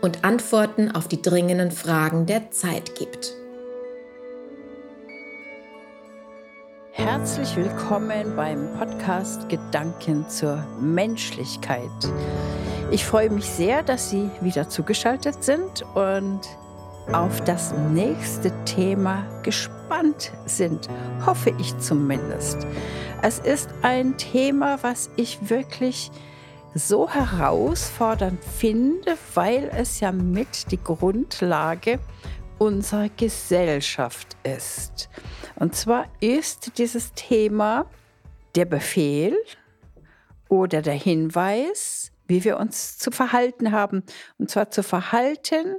und Antworten auf die dringenden Fragen der Zeit gibt. Herzlich willkommen beim Podcast Gedanken zur Menschlichkeit. Ich freue mich sehr, dass Sie wieder zugeschaltet sind und auf das nächste Thema gespannt sind, hoffe ich zumindest. Es ist ein Thema, was ich wirklich so herausfordernd finde, weil es ja mit die Grundlage unserer Gesellschaft ist. Und zwar ist dieses Thema der Befehl oder der Hinweis, wie wir uns zu verhalten haben. Und zwar zu verhalten,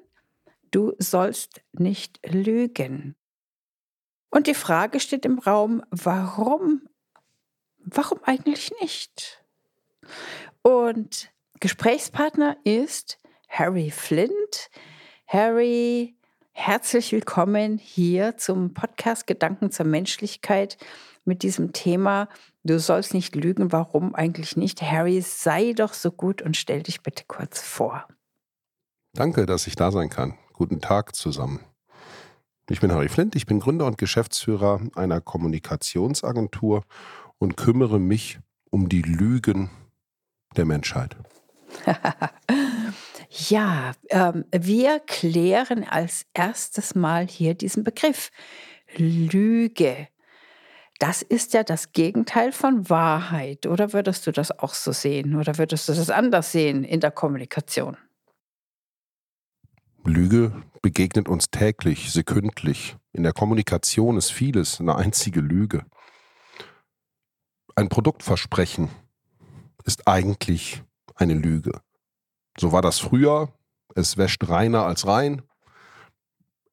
du sollst nicht lügen. Und die Frage steht im Raum, warum? Warum eigentlich nicht? Und Gesprächspartner ist Harry Flint. Harry, herzlich willkommen hier zum Podcast Gedanken zur Menschlichkeit mit diesem Thema. Du sollst nicht lügen, warum eigentlich nicht? Harry, sei doch so gut und stell dich bitte kurz vor. Danke, dass ich da sein kann. Guten Tag zusammen. Ich bin Harry Flint, ich bin Gründer und Geschäftsführer einer Kommunikationsagentur und kümmere mich um die Lügen der Menschheit. ja, ähm, wir klären als erstes mal hier diesen Begriff Lüge. Das ist ja das Gegenteil von Wahrheit. Oder würdest du das auch so sehen? Oder würdest du das anders sehen in der Kommunikation? Lüge begegnet uns täglich, sekündlich. In der Kommunikation ist vieles eine einzige Lüge. Ein Produktversprechen ist eigentlich eine Lüge. So war das früher. Es wäscht reiner als rein.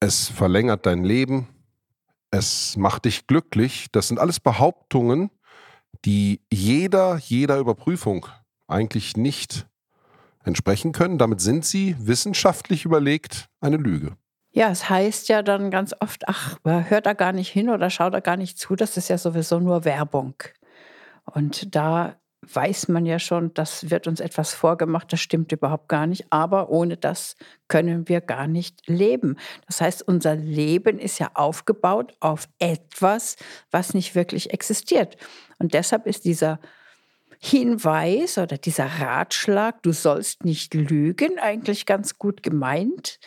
Es verlängert dein Leben. Es macht dich glücklich. Das sind alles Behauptungen, die jeder, jeder Überprüfung eigentlich nicht entsprechen können. Damit sind sie wissenschaftlich überlegt eine Lüge. Ja, es heißt ja dann ganz oft, ach, hört da gar nicht hin oder schaut da gar nicht zu, das ist ja sowieso nur Werbung. Und da weiß man ja schon, das wird uns etwas vorgemacht, das stimmt überhaupt gar nicht, aber ohne das können wir gar nicht leben. Das heißt, unser Leben ist ja aufgebaut auf etwas, was nicht wirklich existiert. Und deshalb ist dieser Hinweis oder dieser Ratschlag, du sollst nicht lügen, eigentlich ganz gut gemeint.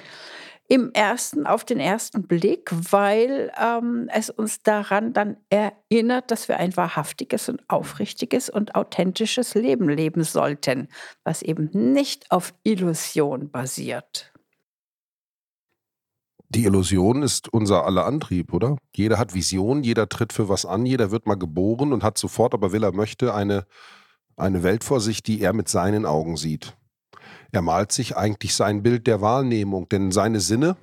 Im ersten, auf den ersten Blick, weil ähm, es uns daran dann erinnert, dass wir ein wahrhaftiges und aufrichtiges und authentisches Leben leben sollten, was eben nicht auf Illusion basiert. Die Illusion ist unser aller Antrieb, oder? Jeder hat Vision, jeder tritt für was an, jeder wird mal geboren und hat sofort, aber will er möchte, eine eine Welt vor sich, die er mit seinen Augen sieht. Er malt sich eigentlich sein Bild der Wahrnehmung, denn seine Sinne,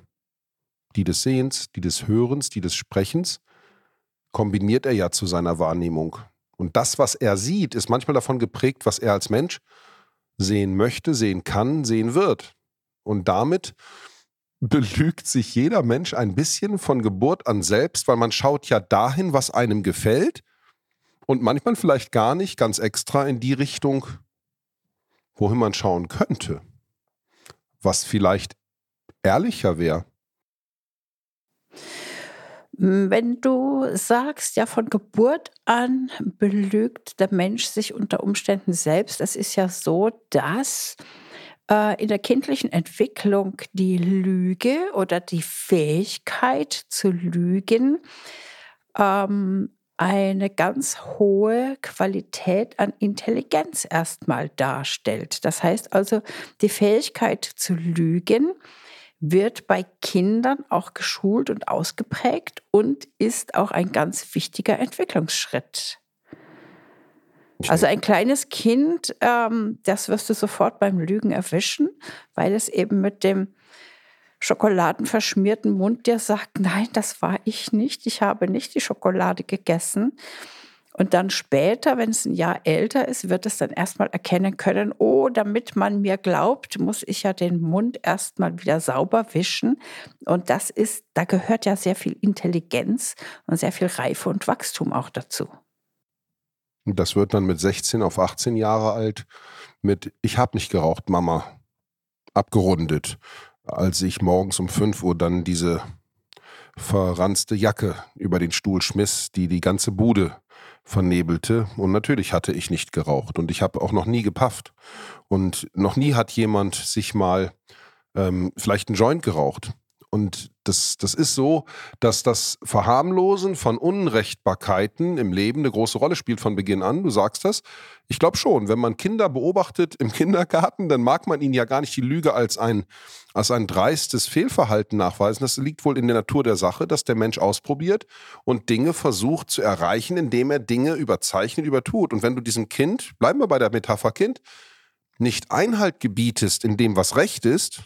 die des Sehens, die des Hörens, die des Sprechens, kombiniert er ja zu seiner Wahrnehmung. Und das, was er sieht, ist manchmal davon geprägt, was er als Mensch sehen möchte, sehen kann, sehen wird. Und damit belügt sich jeder Mensch ein bisschen von Geburt an selbst, weil man schaut ja dahin, was einem gefällt und manchmal vielleicht gar nicht ganz extra in die Richtung, wohin man schauen könnte. Was vielleicht ehrlicher wäre. Wenn du sagst, ja, von Geburt an belügt der Mensch sich unter Umständen selbst, es ist ja so, dass äh, in der kindlichen Entwicklung die Lüge oder die Fähigkeit zu lügen ähm, eine ganz hohe Qualität an Intelligenz erstmal darstellt. Das heißt also, die Fähigkeit zu lügen wird bei Kindern auch geschult und ausgeprägt und ist auch ein ganz wichtiger Entwicklungsschritt. Also ein kleines Kind, ähm, das wirst du sofort beim Lügen erwischen, weil es eben mit dem schokoladenverschmierten Mund dir sagt, nein, das war ich nicht, ich habe nicht die Schokolade gegessen. Und dann später, wenn es ein Jahr älter ist, wird es dann erstmal erkennen können, oh, damit man mir glaubt, muss ich ja den Mund erstmal wieder sauber wischen. Und das ist, da gehört ja sehr viel Intelligenz und sehr viel Reife und Wachstum auch dazu. Das wird dann mit 16 auf 18 Jahre alt mit Ich habe nicht geraucht, Mama, abgerundet, als ich morgens um 5 Uhr dann diese verranzte Jacke über den Stuhl schmiss, die die ganze Bude vernebelte. Und natürlich hatte ich nicht geraucht und ich habe auch noch nie gepafft. Und noch nie hat jemand sich mal ähm, vielleicht einen Joint geraucht. Und das, das ist so, dass das Verharmlosen von Unrechtbarkeiten im Leben eine große Rolle spielt von Beginn an. Du sagst das. Ich glaube schon, wenn man Kinder beobachtet im Kindergarten, dann mag man ihnen ja gar nicht die Lüge als ein, als ein dreistes Fehlverhalten nachweisen. Das liegt wohl in der Natur der Sache, dass der Mensch ausprobiert und Dinge versucht zu erreichen, indem er Dinge überzeichnet, übertut. Und wenn du diesem Kind, bleiben wir bei der Metapher Kind, nicht Einhalt gebietest in dem, was recht ist,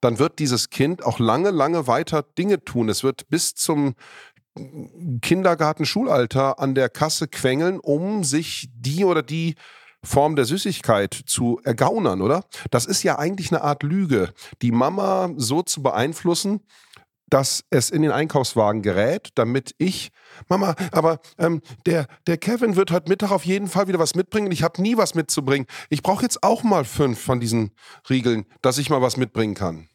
dann wird dieses Kind auch lange, lange weiter Dinge tun. Es wird bis zum Kindergarten-Schulalter an der Kasse quengeln, um sich die oder die Form der Süßigkeit zu ergaunern, oder? Das ist ja eigentlich eine Art Lüge, die Mama so zu beeinflussen, dass es in den Einkaufswagen gerät, damit ich, Mama, aber ähm, der, der Kevin wird heute Mittag auf jeden Fall wieder was mitbringen ich habe nie was mitzubringen. Ich brauche jetzt auch mal fünf von diesen Riegeln, dass ich mal was mitbringen kann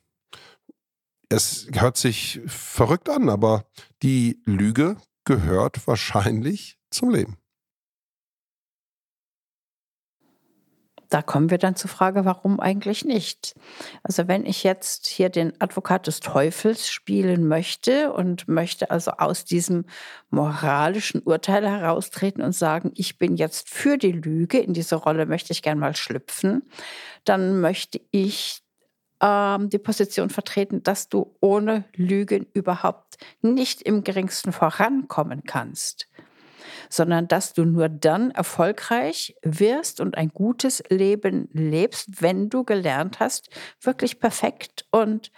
es hört sich verrückt an, aber die Lüge gehört wahrscheinlich zum Leben. Da kommen wir dann zur Frage, warum eigentlich nicht? Also wenn ich jetzt hier den Advokat des Teufels spielen möchte und möchte also aus diesem moralischen Urteil heraustreten und sagen, ich bin jetzt für die Lüge, in diese Rolle möchte ich gern mal schlüpfen, dann möchte ich ähm, die Position vertreten, dass du ohne Lügen überhaupt nicht im geringsten vorankommen kannst, sondern dass du nur dann erfolgreich wirst und ein gutes Leben lebst, wenn du gelernt hast, wirklich perfekt und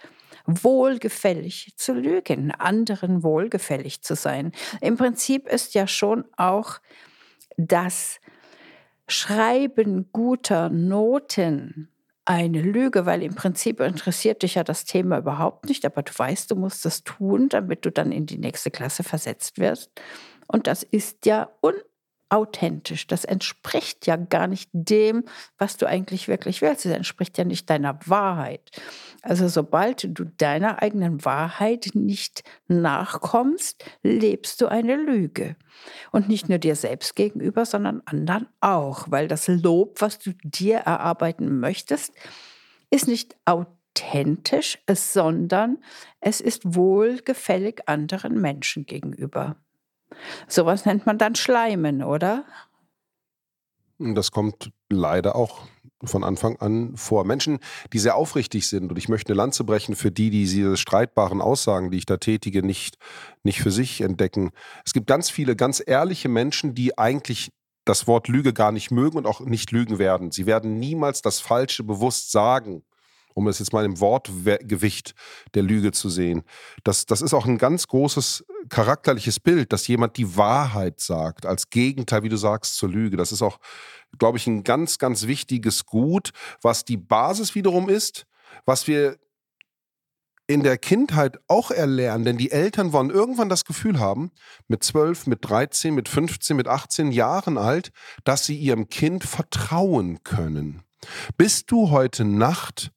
wohlgefällig zu lügen, anderen wohlgefällig zu sein. Im Prinzip ist ja schon auch das Schreiben guter Noten eine Lüge, weil im Prinzip interessiert dich ja das Thema überhaupt nicht, aber du weißt, du musst das tun, damit du dann in die nächste Klasse versetzt wirst. Und das ist ja un authentisch. Das entspricht ja gar nicht dem, was du eigentlich wirklich willst. Es entspricht ja nicht deiner Wahrheit. Also sobald du deiner eigenen Wahrheit nicht nachkommst, lebst du eine Lüge. Und nicht nur dir selbst gegenüber, sondern anderen auch, weil das Lob, was du dir erarbeiten möchtest, ist nicht authentisch, sondern es ist wohlgefällig anderen Menschen gegenüber. Sowas nennt man dann Schleimen, oder? Das kommt leider auch von Anfang an vor. Menschen, die sehr aufrichtig sind, und ich möchte eine Lanze brechen für die, die diese streitbaren Aussagen, die ich da tätige, nicht, nicht für sich entdecken. Es gibt ganz viele ganz ehrliche Menschen, die eigentlich das Wort Lüge gar nicht mögen und auch nicht lügen werden. Sie werden niemals das Falsche bewusst sagen um es jetzt mal im Wortgewicht der Lüge zu sehen. Das, das ist auch ein ganz großes charakterliches Bild, dass jemand die Wahrheit sagt, als Gegenteil, wie du sagst, zur Lüge. Das ist auch, glaube ich, ein ganz, ganz wichtiges Gut, was die Basis wiederum ist, was wir in der Kindheit auch erlernen, denn die Eltern wollen irgendwann das Gefühl haben, mit 12, mit 13, mit 15, mit 18 Jahren alt, dass sie ihrem Kind vertrauen können. Bist du heute Nacht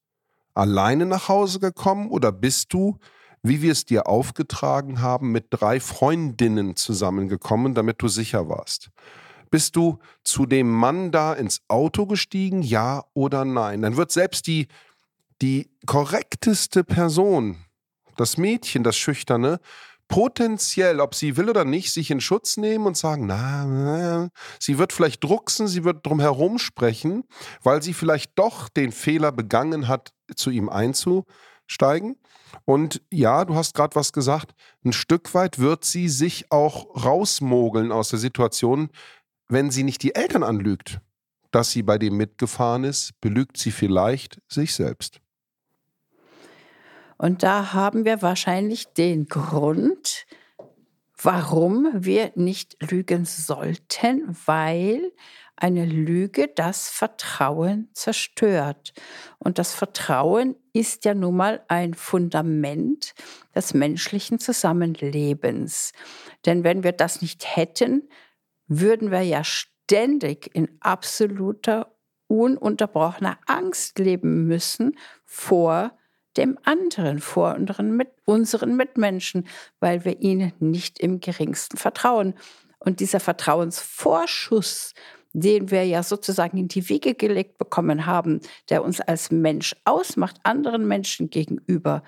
alleine nach Hause gekommen oder bist du, wie wir es dir aufgetragen haben, mit drei Freundinnen zusammengekommen, damit du sicher warst? Bist du zu dem Mann da ins Auto gestiegen, ja oder nein? Dann wird selbst die, die korrekteste Person, das Mädchen, das Schüchterne, potenziell, ob sie will oder nicht, sich in Schutz nehmen und sagen, na, na, sie wird vielleicht drucksen, sie wird drum herum sprechen, weil sie vielleicht doch den Fehler begangen hat, zu ihm einzusteigen. Und ja, du hast gerade was gesagt, ein Stück weit wird sie sich auch rausmogeln aus der Situation, wenn sie nicht die Eltern anlügt, dass sie bei dem mitgefahren ist, belügt sie vielleicht sich selbst. Und da haben wir wahrscheinlich den Grund, warum wir nicht lügen sollten, weil eine Lüge das Vertrauen zerstört. Und das Vertrauen ist ja nun mal ein Fundament des menschlichen Zusammenlebens. Denn wenn wir das nicht hätten, würden wir ja ständig in absoluter, ununterbrochener Angst leben müssen vor dem anderen, vor unseren, Mit unseren Mitmenschen, weil wir ihnen nicht im geringsten vertrauen. Und dieser Vertrauensvorschuss, den wir ja sozusagen in die Wege gelegt bekommen haben, der uns als Mensch ausmacht, anderen Menschen gegenüber,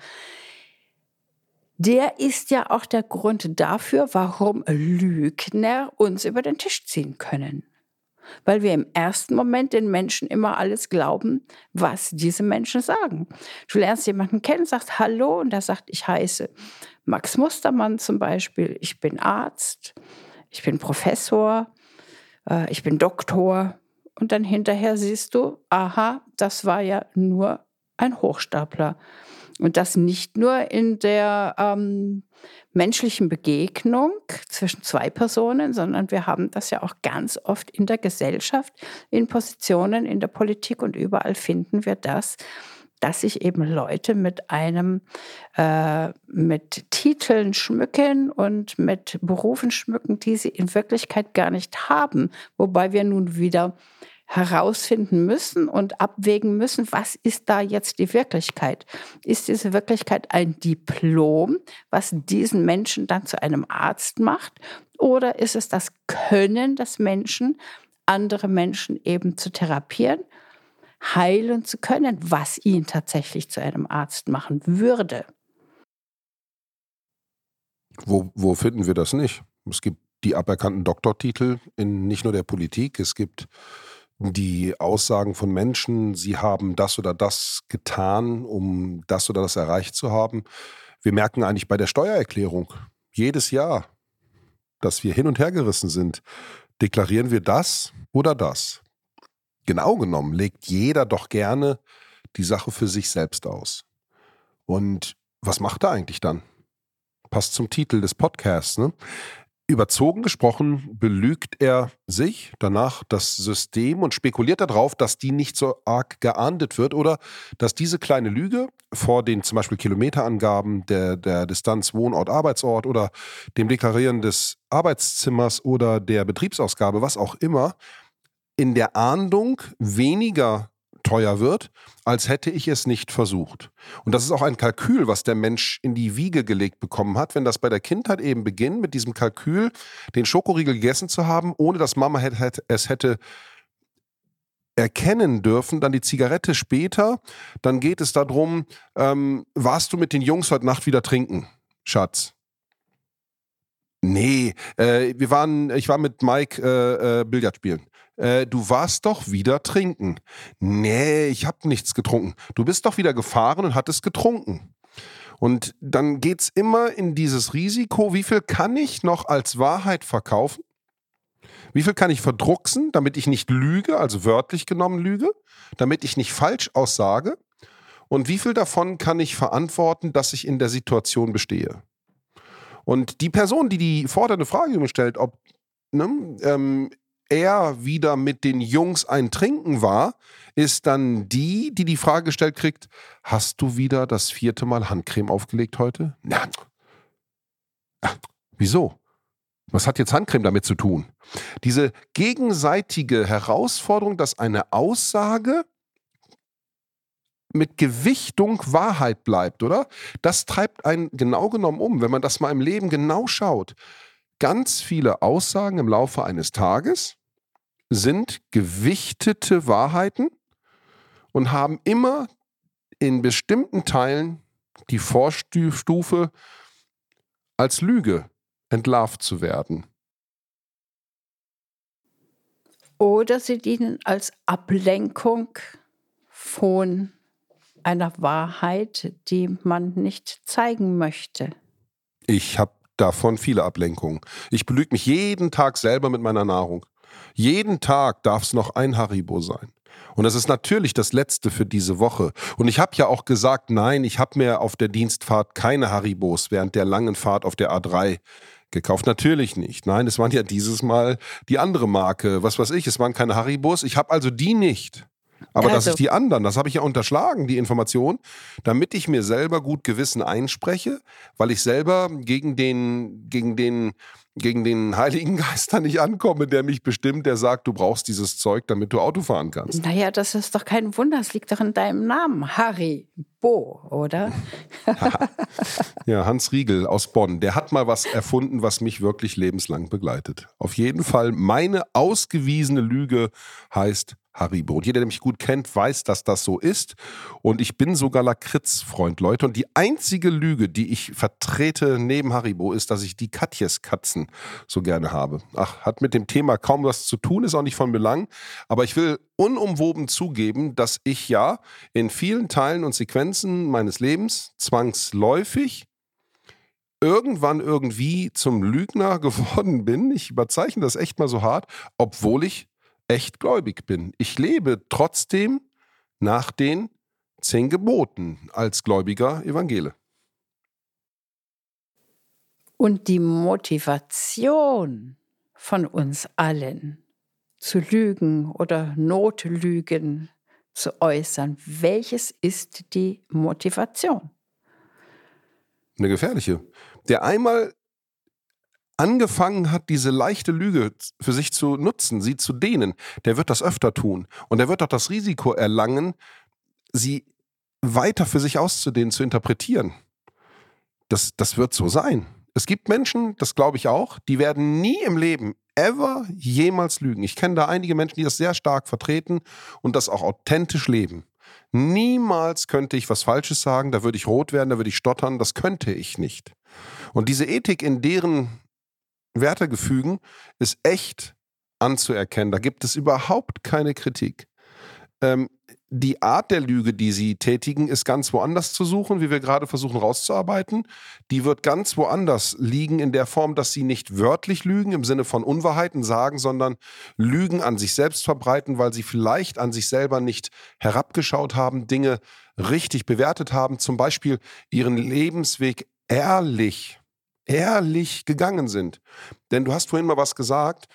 der ist ja auch der Grund dafür, warum Lügner uns über den Tisch ziehen können. Weil wir im ersten Moment den Menschen immer alles glauben, was diese Menschen sagen. Du lernst jemanden kennen, sagst Hallo und der sagt, ich heiße Max Mustermann zum Beispiel, ich bin Arzt, ich bin Professor, äh, ich bin Doktor. Und dann hinterher siehst du, aha, das war ja nur ein Hochstapler. Und das nicht nur in der ähm, menschlichen Begegnung zwischen zwei Personen, sondern wir haben das ja auch ganz oft in der Gesellschaft, in Positionen, in der Politik und überall finden wir das, dass sich eben Leute mit einem, äh, mit Titeln schmücken und mit Berufen schmücken, die sie in Wirklichkeit gar nicht haben. Wobei wir nun wieder herausfinden müssen und abwägen müssen, was ist da jetzt die Wirklichkeit? Ist diese Wirklichkeit ein Diplom, was diesen Menschen dann zu einem Arzt macht? Oder ist es das Können des Menschen, andere Menschen eben zu therapieren? Heilen zu können, was ihn tatsächlich zu einem Arzt machen würde. Wo, wo finden wir das nicht? Es gibt die aberkannten Doktortitel in nicht nur der Politik, es gibt die Aussagen von Menschen, sie haben das oder das getan, um das oder das erreicht zu haben. Wir merken eigentlich bei der Steuererklärung jedes Jahr, dass wir hin und her gerissen sind. Deklarieren wir das oder das? Genau genommen legt jeder doch gerne die Sache für sich selbst aus. Und was macht er eigentlich dann? Passt zum Titel des Podcasts. Ne? Überzogen gesprochen belügt er sich, danach das System und spekuliert darauf, dass die nicht so arg geahndet wird oder dass diese kleine Lüge vor den zum Beispiel Kilometerangaben der, der Distanz Wohnort, Arbeitsort oder dem Deklarieren des Arbeitszimmers oder der Betriebsausgabe, was auch immer, in der Ahndung weniger teuer wird, als hätte ich es nicht versucht. Und das ist auch ein Kalkül, was der Mensch in die Wiege gelegt bekommen hat, wenn das bei der Kindheit eben beginnt, mit diesem Kalkül, den Schokoriegel gegessen zu haben, ohne dass Mama es hätte erkennen dürfen, dann die Zigarette später, dann geht es darum, ähm, warst du mit den Jungs heute Nacht wieder trinken, Schatz? Nee, äh, wir waren, ich war mit Mike äh, äh, Billard spielen äh, du warst doch wieder trinken. Nee, ich habe nichts getrunken. Du bist doch wieder gefahren und hattest getrunken. Und dann geht es immer in dieses Risiko, wie viel kann ich noch als Wahrheit verkaufen? Wie viel kann ich verdrucksen, damit ich nicht lüge, also wörtlich genommen lüge, damit ich nicht falsch aussage? Und wie viel davon kann ich verantworten, dass ich in der Situation bestehe? Und die Person, die die fordernde Frage stellt, ob ne, ähm, er wieder mit den Jungs ein Trinken war, ist dann die, die die Frage gestellt kriegt, hast du wieder das vierte Mal Handcreme aufgelegt heute? Na, wieso? Was hat jetzt Handcreme damit zu tun? Diese gegenseitige Herausforderung, dass eine Aussage mit Gewichtung Wahrheit bleibt, oder? Das treibt einen genau genommen um, wenn man das mal im Leben genau schaut. Ganz viele Aussagen im Laufe eines Tages sind gewichtete Wahrheiten und haben immer in bestimmten Teilen die Vorstufe als Lüge entlarvt zu werden. Oder sie dienen als Ablenkung von einer Wahrheit, die man nicht zeigen möchte. Ich habe davon viele Ablenkungen. Ich belüge mich jeden Tag selber mit meiner Nahrung. Jeden Tag darf es noch ein Haribo sein. Und das ist natürlich das Letzte für diese Woche. Und ich habe ja auch gesagt, nein, ich habe mir auf der Dienstfahrt keine Haribos während der langen Fahrt auf der A3 gekauft. Natürlich nicht. Nein, es waren ja dieses Mal die andere Marke. Was weiß ich, es waren keine Haribos. Ich habe also die nicht. Aber also. dass ich die anderen, das habe ich ja unterschlagen, die Information, damit ich mir selber gut Gewissen einspreche, weil ich selber gegen den, gegen den, gegen den Heiligen Geist da nicht ankomme, der mich bestimmt, der sagt, du brauchst dieses Zeug, damit du Auto fahren kannst. Naja, das ist doch kein Wunder, es liegt doch in deinem Namen, Harry Bo, oder? ja, Hans Riegel aus Bonn, der hat mal was erfunden, was mich wirklich lebenslang begleitet. Auf jeden Fall, meine ausgewiesene Lüge heißt Haribo. Und jeder, der mich gut kennt, weiß, dass das so ist. Und ich bin sogar Lakritz-Freund, Leute. Und die einzige Lüge, die ich vertrete neben Haribo, ist, dass ich die Katjes-Katzen so gerne habe. Ach, hat mit dem Thema kaum was zu tun, ist auch nicht von Belang. Aber ich will unumwoben zugeben, dass ich ja in vielen Teilen und Sequenzen meines Lebens zwangsläufig irgendwann irgendwie zum Lügner geworden bin. Ich überzeichne das echt mal so hart, obwohl ich echt gläubig bin. Ich lebe trotzdem nach den zehn Geboten als gläubiger Evangele. Und die Motivation von uns allen zu lügen oder Notlügen zu äußern, welches ist die Motivation? Eine gefährliche. Der einmal angefangen hat, diese leichte Lüge für sich zu nutzen, sie zu dehnen, der wird das öfter tun. Und er wird auch das Risiko erlangen, sie weiter für sich auszudehnen, zu interpretieren. Das, das wird so sein. Es gibt Menschen, das glaube ich auch, die werden nie im Leben, ever, jemals lügen. Ich kenne da einige Menschen, die das sehr stark vertreten und das auch authentisch leben. Niemals könnte ich was Falsches sagen, da würde ich rot werden, da würde ich stottern, das könnte ich nicht. Und diese Ethik in deren Wertegefügen ist echt anzuerkennen. Da gibt es überhaupt keine Kritik. Ähm, die Art der Lüge, die sie tätigen, ist ganz woanders zu suchen, wie wir gerade versuchen rauszuarbeiten. Die wird ganz woanders liegen in der Form, dass sie nicht wörtlich lügen im Sinne von Unwahrheiten sagen, sondern Lügen an sich selbst verbreiten, weil sie vielleicht an sich selber nicht herabgeschaut haben, Dinge richtig bewertet haben, zum Beispiel ihren Lebensweg ehrlich ehrlich gegangen sind. Denn du hast vorhin mal was gesagt,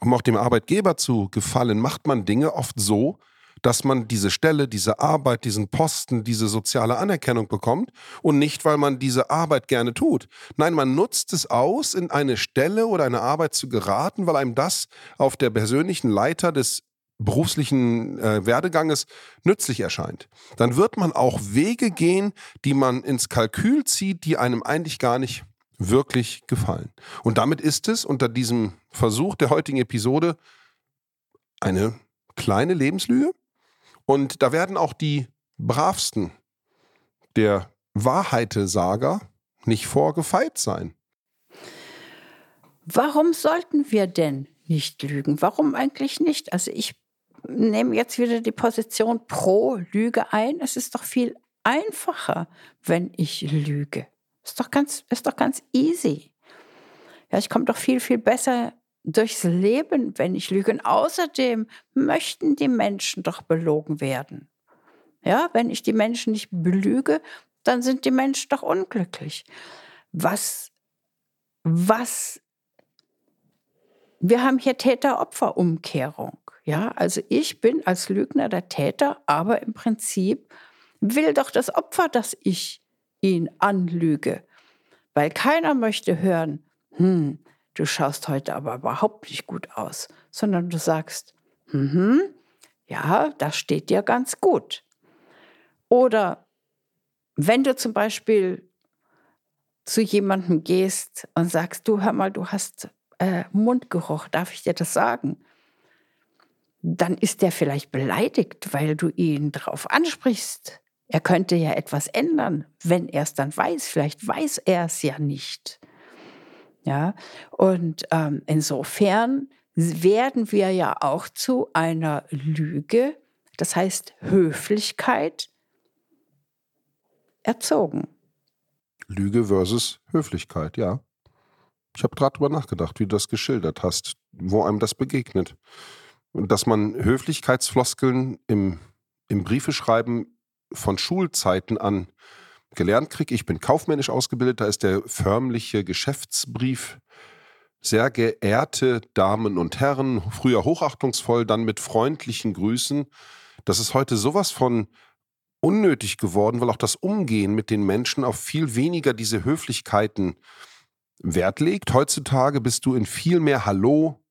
um auch dem Arbeitgeber zu gefallen, macht man Dinge oft so, dass man diese Stelle, diese Arbeit, diesen Posten, diese soziale Anerkennung bekommt und nicht, weil man diese Arbeit gerne tut. Nein, man nutzt es aus, in eine Stelle oder eine Arbeit zu geraten, weil einem das auf der persönlichen Leiter des beruflichen äh, Werdeganges nützlich erscheint. Dann wird man auch Wege gehen, die man ins Kalkül zieht, die einem eigentlich gar nicht wirklich gefallen. Und damit ist es unter diesem Versuch der heutigen Episode eine kleine Lebenslüge. Und da werden auch die bravsten der Wahrheitesager nicht vorgefeit sein. Warum sollten wir denn nicht lügen? Warum eigentlich nicht? Also ich nehme jetzt wieder die Position pro Lüge ein. Es ist doch viel einfacher, wenn ich lüge. Ist doch ganz, ist doch ganz easy. Ja, ich komme doch viel, viel besser durchs Leben, wenn ich lüge. Und außerdem möchten die Menschen doch belogen werden. Ja, wenn ich die Menschen nicht belüge, dann sind die Menschen doch unglücklich. Was, was, wir haben hier Täter-Opfer-Umkehrung. Ja, also ich bin als Lügner der Täter, aber im Prinzip will doch das Opfer, dass ich ihn anlüge. Weil keiner möchte hören, hm, du schaust heute aber überhaupt nicht gut aus, sondern du sagst, hm, ja, das steht dir ganz gut. Oder wenn du zum Beispiel zu jemandem gehst und sagst, du hör mal, du hast äh, Mundgeruch, darf ich dir das sagen? Dann ist der vielleicht beleidigt, weil du ihn darauf ansprichst. Er könnte ja etwas ändern, wenn er es dann weiß. Vielleicht weiß er es ja nicht. Ja, und ähm, insofern werden wir ja auch zu einer Lüge, das heißt Höflichkeit, erzogen. Lüge versus Höflichkeit, ja. Ich habe gerade drüber nachgedacht, wie du das geschildert hast, wo einem das begegnet. dass man Höflichkeitsfloskeln im, im Briefeschreiben von Schulzeiten an gelernt kriegt. Ich bin kaufmännisch ausgebildet, da ist der förmliche Geschäftsbrief. Sehr geehrte Damen und Herren, früher hochachtungsvoll, dann mit freundlichen Grüßen. Das ist heute sowas von unnötig geworden, weil auch das Umgehen mit den Menschen auf viel weniger diese Höflichkeiten Wert legt. Heutzutage bist du in viel mehr Hallo,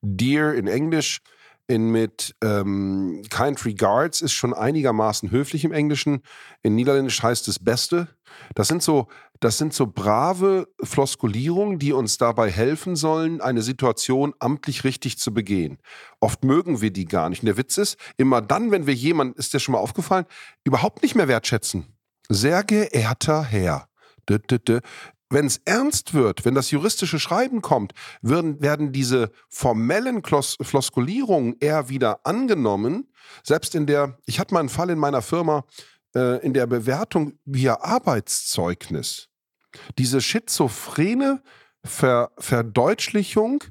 Dear in Englisch, in mit ähm, Kind Regards ist schon einigermaßen höflich im Englischen. In Niederländisch heißt es Beste. Das sind so, das sind so brave Floskulierungen, die uns dabei helfen sollen, eine Situation amtlich richtig zu begehen. Oft mögen wir die gar nicht. Und der Witz ist, immer dann, wenn wir jemanden, ist dir schon mal aufgefallen, überhaupt nicht mehr wertschätzen. Sehr geehrter Herr. Wenn es ernst wird, wenn das juristische Schreiben kommt, werden, werden diese formellen Klos Floskulierungen eher wieder angenommen. Selbst in der, ich hatte mal einen Fall in meiner Firma, äh, in der Bewertung via Arbeitszeugnis. Diese schizophrene Ver Verdeutlichung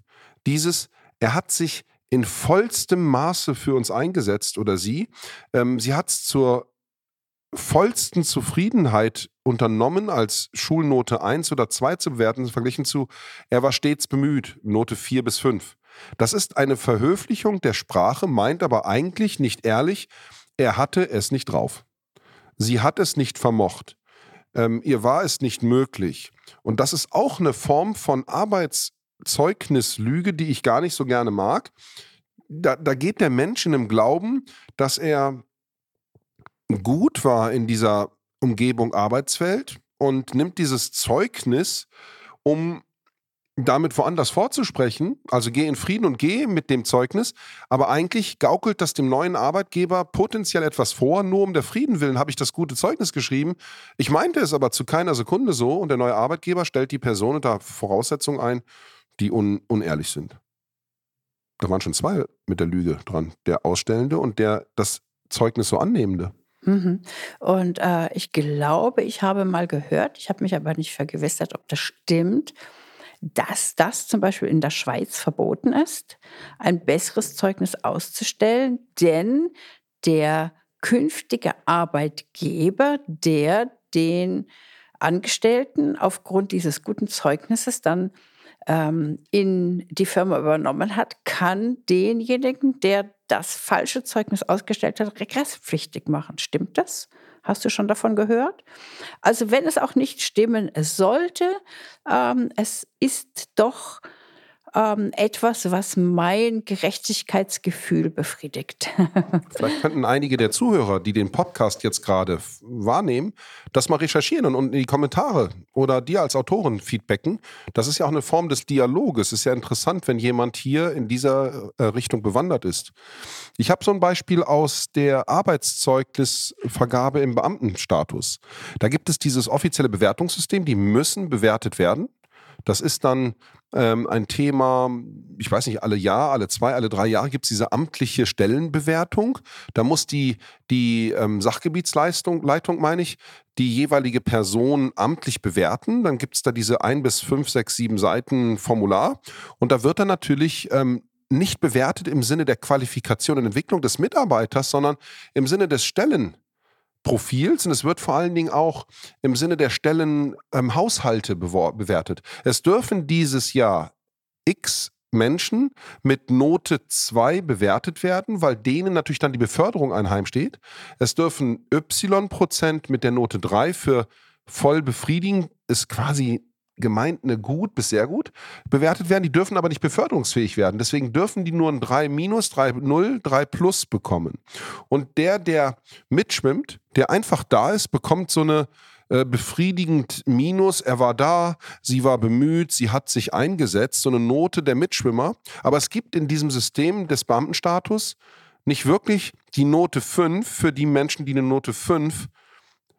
dieses, er hat sich in vollstem Maße für uns eingesetzt oder sie. Ähm, sie hat es zur vollsten Zufriedenheit unternommen, als Schulnote 1 oder 2 zu bewerten, verglichen zu, er war stets bemüht, Note 4 bis 5. Das ist eine Verhöflichung der Sprache, meint aber eigentlich nicht ehrlich, er hatte es nicht drauf. Sie hat es nicht vermocht. Ähm, ihr war es nicht möglich. Und das ist auch eine Form von Arbeitszeugnislüge, die ich gar nicht so gerne mag. Da, da geht der Mensch in dem Glauben, dass er gut war in dieser Umgebung Arbeitswelt und nimmt dieses Zeugnis, um damit woanders vorzusprechen, also geh in Frieden und geh mit dem Zeugnis, aber eigentlich gaukelt das dem neuen Arbeitgeber potenziell etwas vor, nur um der Frieden willen habe ich das gute Zeugnis geschrieben. Ich meinte es aber zu keiner Sekunde so und der neue Arbeitgeber stellt die Person unter Voraussetzungen ein, die un unehrlich sind. Da waren schon zwei mit der Lüge dran, der Ausstellende und der das Zeugnis so annehmende. Mhm. Und äh, ich glaube, ich habe mal gehört, ich habe mich aber nicht vergewissert, ob das stimmt, dass das zum Beispiel in der Schweiz verboten ist, ein besseres Zeugnis auszustellen, denn der künftige Arbeitgeber, der den Angestellten aufgrund dieses guten Zeugnisses dann ähm, in die Firma übernommen hat, kann denjenigen, der das falsche Zeugnis ausgestellt hat, regresspflichtig machen. Stimmt das? Hast du schon davon gehört? Also wenn es auch nicht stimmen sollte, ähm, es ist doch ähm, etwas, was mein Gerechtigkeitsgefühl befriedigt. Vielleicht könnten einige der Zuhörer, die den Podcast jetzt gerade wahrnehmen, das mal recherchieren und, in die Kommentare oder dir als Autorin feedbacken. Das ist ja auch eine Form des Dialoges. Es ist ja interessant, wenn jemand hier in dieser äh, Richtung bewandert ist. Ich habe so ein Beispiel aus der Arbeitszeugnisvergabe im Beamtenstatus. Da gibt es dieses offizielle Bewertungssystem, die müssen bewertet werden. Das ist dann ähm, ein Thema, ich weiß nicht, alle Jahr, alle zwei, alle drei Jahre gibt es diese amtliche Stellenbewertung. Da muss die, die ähm, Sachgebietsleitung, Leitung, meine ich, die jeweilige Person amtlich bewerten. Dann gibt es da diese ein bis fünf, sechs, sieben Seiten Formular. Und da wird dann natürlich ähm, nicht bewertet im Sinne der Qualifikation und Entwicklung des Mitarbeiters, sondern im Sinne des Stellen. Profils und es wird vor allen Dingen auch im Sinne der Stellen ähm, Haushalte bewertet. Es dürfen dieses Jahr x Menschen mit Note 2 bewertet werden, weil denen natürlich dann die Beförderung einheimsteht. Es dürfen Y-Prozent mit der Note 3 für voll befriedigend ist quasi gemeint eine gut bis sehr gut bewertet werden. Die dürfen aber nicht beförderungsfähig werden. Deswegen dürfen die nur ein 3 minus, 3 0, 3 plus bekommen. Und der, der mitschwimmt, der einfach da ist, bekommt so eine äh, befriedigend Minus. Er war da, sie war bemüht, sie hat sich eingesetzt, so eine Note der Mitschwimmer. Aber es gibt in diesem System des Beamtenstatus nicht wirklich die Note 5 für die Menschen, die eine Note 5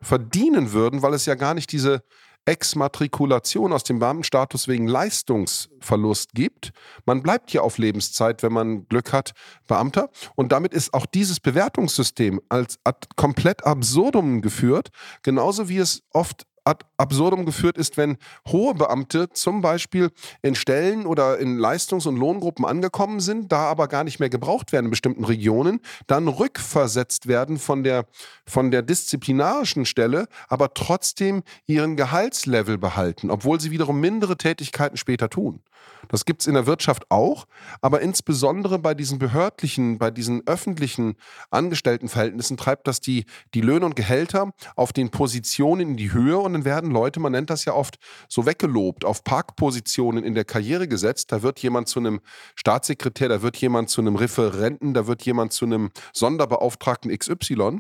verdienen würden, weil es ja gar nicht diese Exmatrikulation aus dem Beamtenstatus wegen Leistungsverlust gibt. Man bleibt hier auf Lebenszeit, wenn man Glück hat, Beamter. Und damit ist auch dieses Bewertungssystem als ad komplett absurdum geführt, genauso wie es oft ad absurdum geführt ist, wenn hohe Beamte zum Beispiel in Stellen oder in Leistungs- und Lohngruppen angekommen sind, da aber gar nicht mehr gebraucht werden in bestimmten Regionen, dann rückversetzt werden von der, von der disziplinarischen Stelle, aber trotzdem ihren Gehaltslevel behalten, obwohl sie wiederum mindere Tätigkeiten später tun. Das gibt es in der Wirtschaft auch, aber insbesondere bei diesen behördlichen, bei diesen öffentlichen Angestelltenverhältnissen treibt das die, die Löhne und Gehälter auf den Positionen in die Höhe und dann werden Leute, man nennt das ja oft so weggelobt, auf Parkpositionen in der Karriere gesetzt. Da wird jemand zu einem Staatssekretär, da wird jemand zu einem Referenten, da wird jemand zu einem Sonderbeauftragten XY.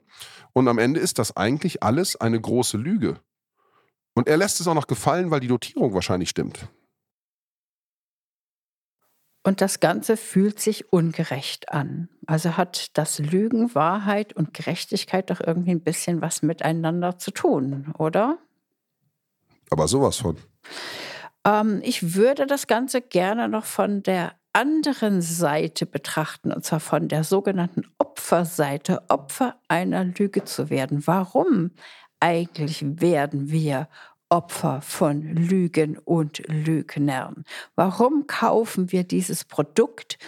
Und am Ende ist das eigentlich alles eine große Lüge. Und er lässt es auch noch gefallen, weil die Dotierung wahrscheinlich stimmt. Und das Ganze fühlt sich ungerecht an. Also hat das Lügen, Wahrheit und Gerechtigkeit doch irgendwie ein bisschen was miteinander zu tun, oder? Aber sowas von. Ähm, ich würde das Ganze gerne noch von der anderen Seite betrachten, und zwar von der sogenannten Opferseite, Opfer einer Lüge zu werden. Warum eigentlich werden wir Opfer von Lügen und Lügnern. Warum kaufen wir dieses Produkt,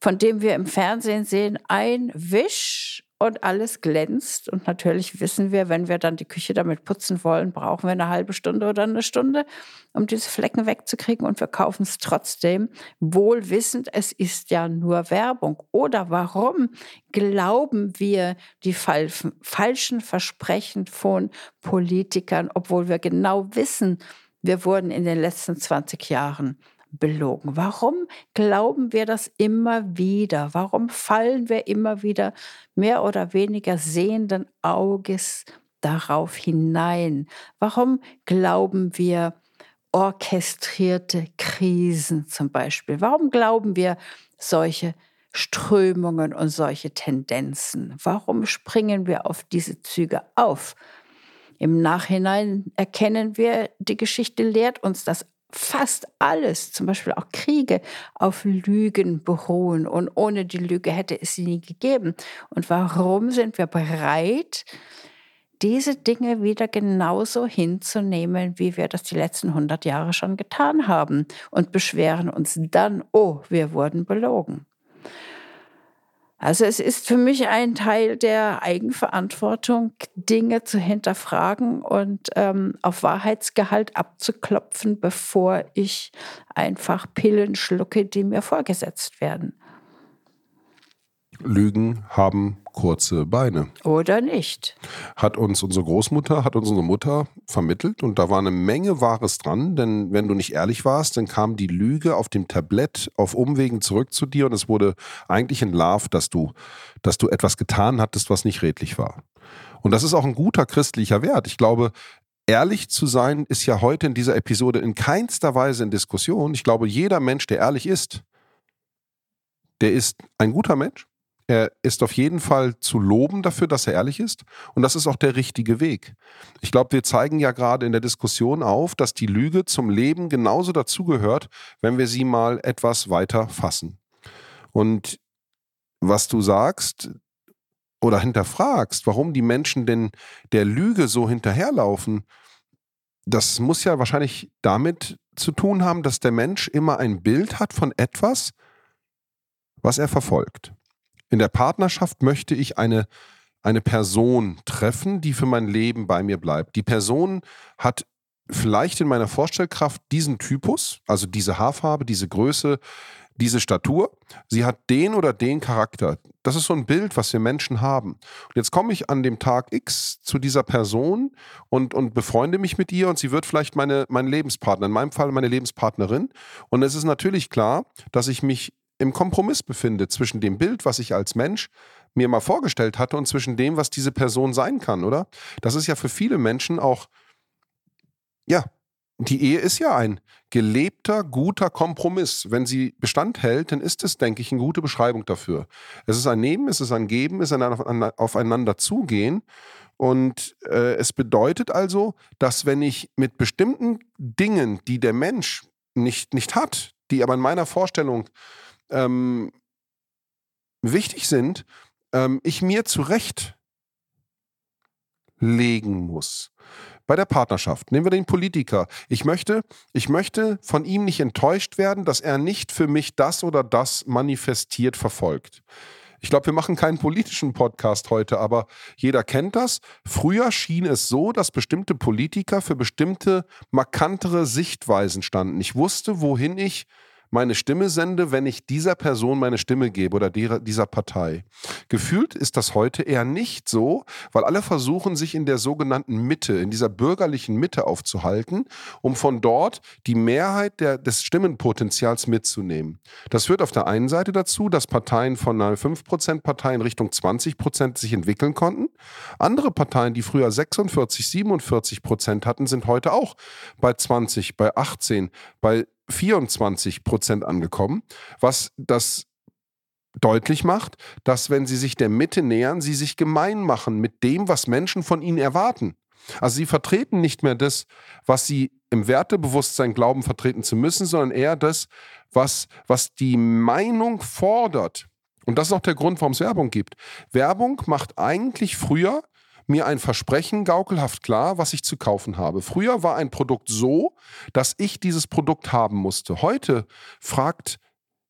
von dem wir im Fernsehen sehen, ein Wisch und alles glänzt. Und natürlich wissen wir, wenn wir dann die Küche damit putzen wollen, brauchen wir eine halbe Stunde oder eine Stunde, um diese Flecken wegzukriegen. Und wir kaufen es trotzdem, wohl wissend, es ist ja nur Werbung. Oder warum glauben wir die falschen Versprechen von Politikern, obwohl wir genau wissen, wir wurden in den letzten 20 Jahren belogen? Warum glauben wir das immer wieder? Warum fallen wir immer wieder mehr oder weniger sehenden Auges darauf hinein? Warum glauben wir orchestrierte Krisen zum Beispiel? Warum glauben wir solche Strömungen und solche Tendenzen? Warum springen wir auf diese Züge auf? Im Nachhinein erkennen wir, die Geschichte lehrt uns, dass fast alles, zum Beispiel auch Kriege, auf Lügen beruhen. Und ohne die Lüge hätte es sie nie gegeben. Und warum sind wir bereit, diese Dinge wieder genauso hinzunehmen, wie wir das die letzten 100 Jahre schon getan haben und beschweren uns dann, oh, wir wurden belogen. Also es ist für mich ein Teil der Eigenverantwortung, Dinge zu hinterfragen und ähm, auf Wahrheitsgehalt abzuklopfen, bevor ich einfach Pillen schlucke, die mir vorgesetzt werden. Lügen haben kurze Beine. Oder nicht. Hat uns unsere Großmutter, hat uns unsere Mutter vermittelt und da war eine Menge Wahres dran, denn wenn du nicht ehrlich warst, dann kam die Lüge auf dem Tablett auf Umwegen zurück zu dir und es wurde eigentlich entlarvt, dass du, dass du etwas getan hattest, was nicht redlich war. Und das ist auch ein guter christlicher Wert. Ich glaube, ehrlich zu sein ist ja heute in dieser Episode in keinster Weise in Diskussion. Ich glaube, jeder Mensch, der ehrlich ist, der ist ein guter Mensch er ist auf jeden Fall zu loben dafür, dass er ehrlich ist. Und das ist auch der richtige Weg. Ich glaube, wir zeigen ja gerade in der Diskussion auf, dass die Lüge zum Leben genauso dazugehört, wenn wir sie mal etwas weiter fassen. Und was du sagst oder hinterfragst, warum die Menschen denn der Lüge so hinterherlaufen, das muss ja wahrscheinlich damit zu tun haben, dass der Mensch immer ein Bild hat von etwas, was er verfolgt. In der Partnerschaft möchte ich eine, eine Person treffen, die für mein Leben bei mir bleibt. Die Person hat vielleicht in meiner Vorstellkraft diesen Typus, also diese Haarfarbe, diese Größe, diese Statur. Sie hat den oder den Charakter. Das ist so ein Bild, was wir Menschen haben. Und jetzt komme ich an dem Tag X zu dieser Person und, und befreunde mich mit ihr und sie wird vielleicht meine, mein Lebenspartner, in meinem Fall meine Lebenspartnerin. Und es ist natürlich klar, dass ich mich im Kompromiss befinde zwischen dem Bild, was ich als Mensch mir mal vorgestellt hatte und zwischen dem, was diese Person sein kann, oder? Das ist ja für viele Menschen auch, ja, die Ehe ist ja ein gelebter, guter Kompromiss. Wenn sie Bestand hält, dann ist es, denke ich, eine gute Beschreibung dafür. Es ist ein Nehmen, es ist ein Geben, es ist ein Aufeinander zugehen. Und äh, es bedeutet also, dass wenn ich mit bestimmten Dingen, die der Mensch nicht, nicht hat, die aber in meiner Vorstellung ähm, wichtig sind, ähm, ich mir zurechtlegen muss. bei der Partnerschaft. Nehmen wir den Politiker. Ich möchte, ich möchte von ihm nicht enttäuscht werden, dass er nicht für mich das oder das manifestiert verfolgt. Ich glaube, wir machen keinen politischen Podcast heute, aber jeder kennt das. Früher schien es so, dass bestimmte Politiker für bestimmte markantere Sichtweisen standen. Ich wusste, wohin ich meine Stimme sende, wenn ich dieser Person meine Stimme gebe oder dieser Partei. Gefühlt ist das heute eher nicht so, weil alle versuchen, sich in der sogenannten Mitte, in dieser bürgerlichen Mitte aufzuhalten, um von dort die Mehrheit der, des Stimmenpotenzials mitzunehmen. Das führt auf der einen Seite dazu, dass Parteien von einer 5%-Partei in Richtung 20% sich entwickeln konnten. Andere Parteien, die früher 46, 47 Prozent hatten, sind heute auch bei 20, bei 18, bei 24 Prozent angekommen, was das deutlich macht, dass wenn sie sich der Mitte nähern, sie sich gemein machen mit dem, was Menschen von ihnen erwarten. Also sie vertreten nicht mehr das, was sie im Wertebewusstsein glauben, vertreten zu müssen, sondern eher das, was, was die Meinung fordert. Und das ist auch der Grund, warum es Werbung gibt. Werbung macht eigentlich früher mir ein Versprechen gaukelhaft klar, was ich zu kaufen habe. Früher war ein Produkt so, dass ich dieses Produkt haben musste. Heute fragt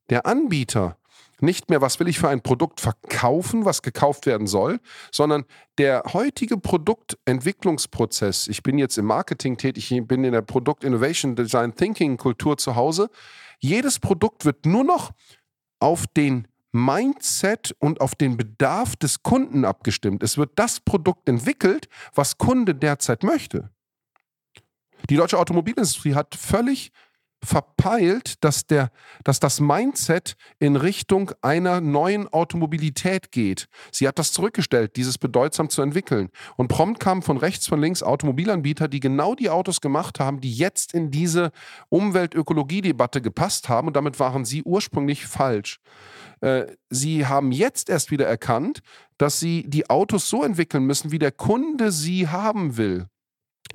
der Anbieter nicht mehr, was will ich für ein Produkt verkaufen, was gekauft werden soll, sondern der heutige Produktentwicklungsprozess. Ich bin jetzt im Marketing tätig, ich bin in der Produkt Innovation Design Thinking Kultur zu Hause. Jedes Produkt wird nur noch auf den Mindset und auf den Bedarf des Kunden abgestimmt. Es wird das Produkt entwickelt, was Kunde derzeit möchte. Die deutsche Automobilindustrie hat völlig verpeilt, dass, der, dass das Mindset in Richtung einer neuen Automobilität geht. Sie hat das zurückgestellt, dieses bedeutsam zu entwickeln. Und prompt kamen von rechts, von links Automobilanbieter, die genau die Autos gemacht haben, die jetzt in diese Umwelt-Ökologie-Debatte gepasst haben. Und damit waren sie ursprünglich falsch. Äh, sie haben jetzt erst wieder erkannt, dass sie die Autos so entwickeln müssen, wie der Kunde sie haben will.